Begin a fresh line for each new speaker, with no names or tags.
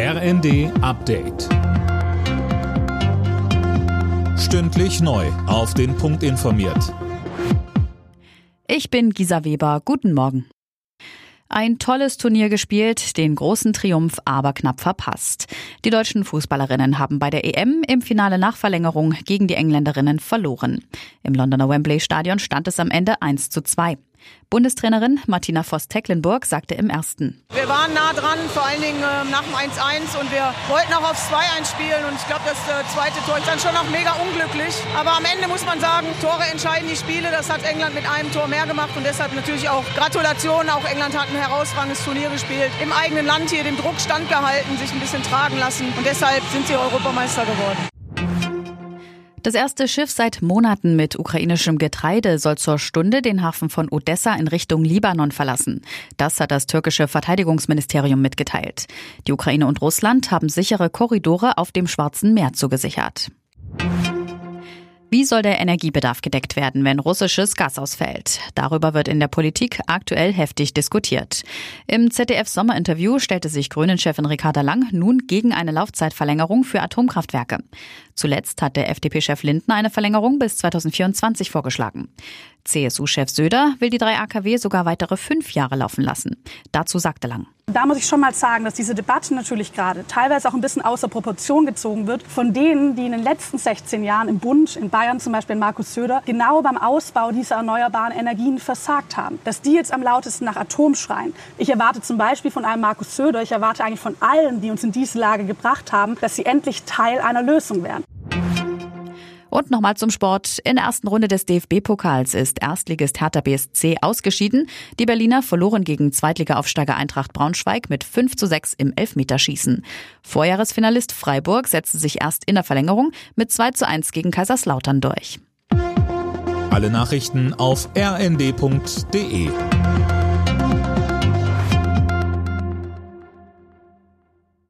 RND Update. Stündlich neu. Auf den Punkt informiert.
Ich bin Gisa Weber. Guten Morgen. Ein tolles Turnier gespielt, den großen Triumph aber knapp verpasst. Die deutschen Fußballerinnen haben bei der EM im Finale nach Verlängerung gegen die Engländerinnen verloren. Im Londoner Wembley Stadion stand es am Ende 1 zu 2. Bundestrainerin Martina Voss-Tecklenburg sagte im ersten.
Wir waren nah dran, vor allen Dingen äh, nach dem 1-1 und wir wollten auch aufs 2-1 spielen und ich glaube, das äh, zweite Tor ist dann schon noch mega unglücklich. Aber am Ende muss man sagen, Tore entscheiden die Spiele. Das hat England mit einem Tor mehr gemacht und deshalb natürlich auch Gratulation. Auch England hat ein herausragendes Turnier gespielt, im eigenen Land hier dem Druck standgehalten, sich ein bisschen tragen lassen und deshalb sind sie Europameister geworden.
Das erste Schiff seit Monaten mit ukrainischem Getreide soll zur Stunde den Hafen von Odessa in Richtung Libanon verlassen. Das hat das türkische Verteidigungsministerium mitgeteilt. Die Ukraine und Russland haben sichere Korridore auf dem Schwarzen Meer zugesichert. Wie soll der Energiebedarf gedeckt werden, wenn russisches Gas ausfällt? Darüber wird in der Politik aktuell heftig diskutiert. Im ZDF-Sommerinterview stellte sich Grünen-Chefin Ricarda Lang nun gegen eine Laufzeitverlängerung für Atomkraftwerke. Zuletzt hat der FDP-Chef Lindner eine Verlängerung bis 2024 vorgeschlagen. CSU-Chef Söder will die drei AKW sogar weitere fünf Jahre laufen lassen. Dazu sagte Lang.
Da muss ich schon mal sagen, dass diese Debatte natürlich gerade teilweise auch ein bisschen außer Proportion gezogen wird von denen, die in den letzten 16 Jahren im Bund, in Bayern zum Beispiel Markus Söder, genau beim Ausbau dieser erneuerbaren Energien versagt haben. Dass die jetzt am lautesten nach Atom schreien. Ich erwarte zum Beispiel von einem Markus Söder, ich erwarte eigentlich von allen, die uns in diese Lage gebracht haben, dass sie endlich Teil einer Lösung werden.
Und nochmal zum Sport. In der ersten Runde des DFB-Pokals ist Erstligist Hertha BSC ausgeschieden. Die Berliner verloren gegen Zweitliga-Aufsteiger Eintracht Braunschweig mit 5 zu 6 im Elfmeterschießen. Vorjahresfinalist Freiburg setzte sich erst in der Verlängerung mit 2 zu 1 gegen Kaiserslautern durch.
Alle Nachrichten auf rnd.de